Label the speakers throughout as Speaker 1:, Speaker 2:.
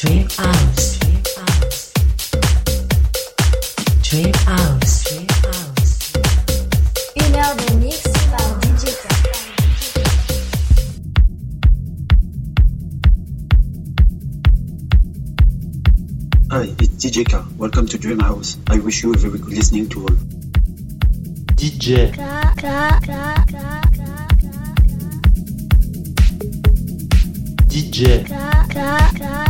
Speaker 1: Dream House. Dream House.
Speaker 2: Une heure de mix par DJ K.
Speaker 3: Hi, it's DJ K. Welcome to Dream House. I wish you a very good listening to all.
Speaker 4: DJ,
Speaker 2: K, K, K, K,
Speaker 4: DJ,
Speaker 2: K, K, K,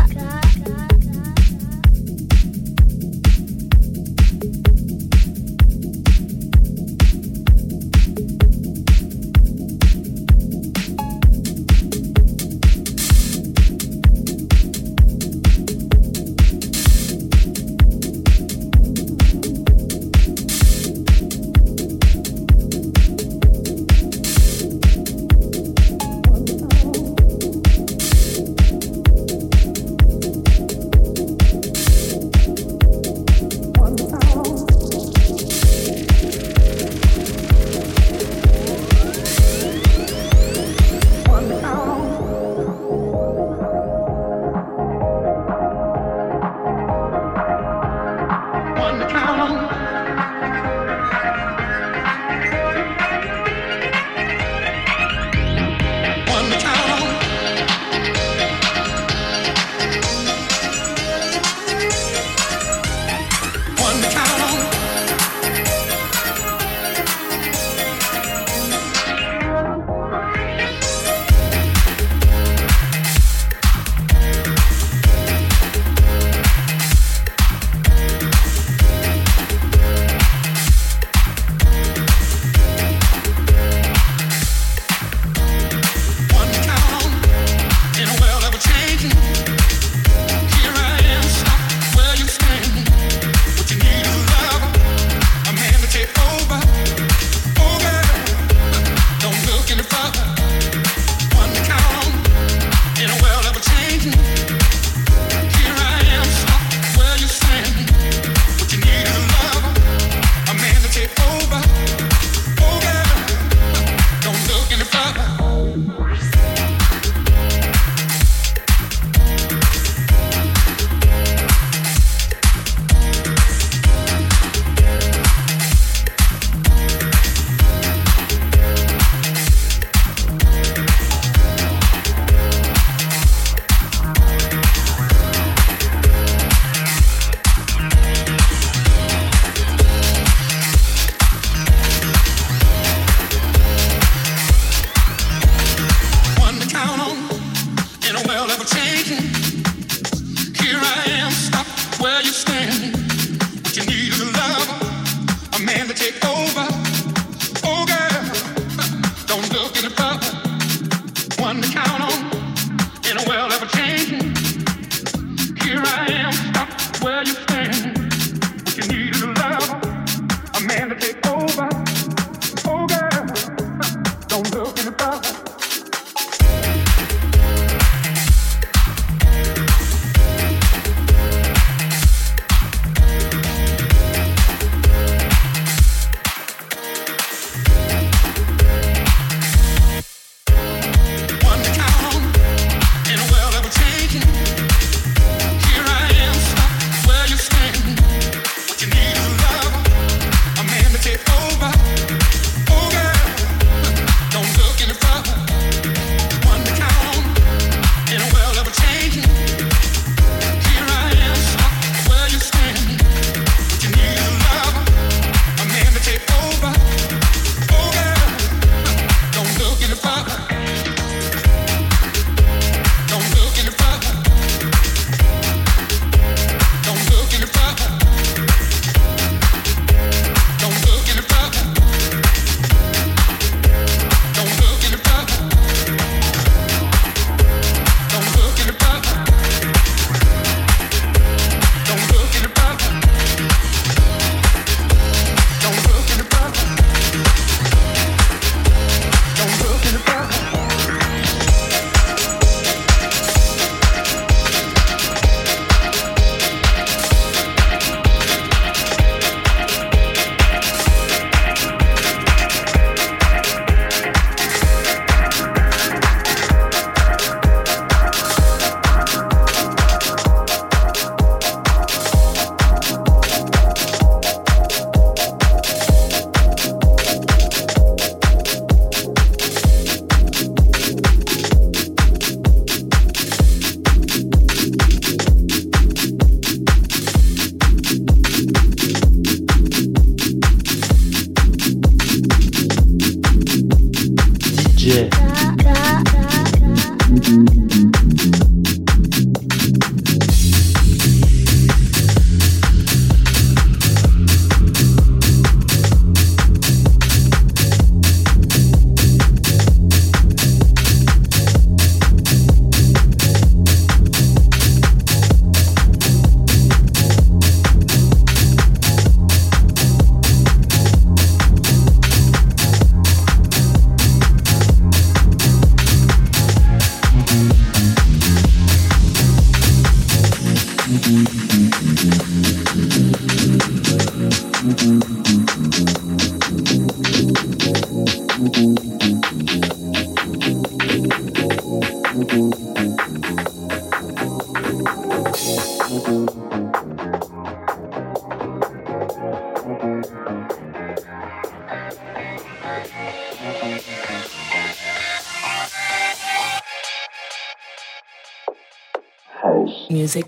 Speaker 1: music.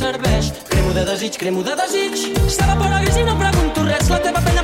Speaker 5: Serveix. Cremo de desig, cremo de desig. S'evapora gris i no pregunto res. La teva pena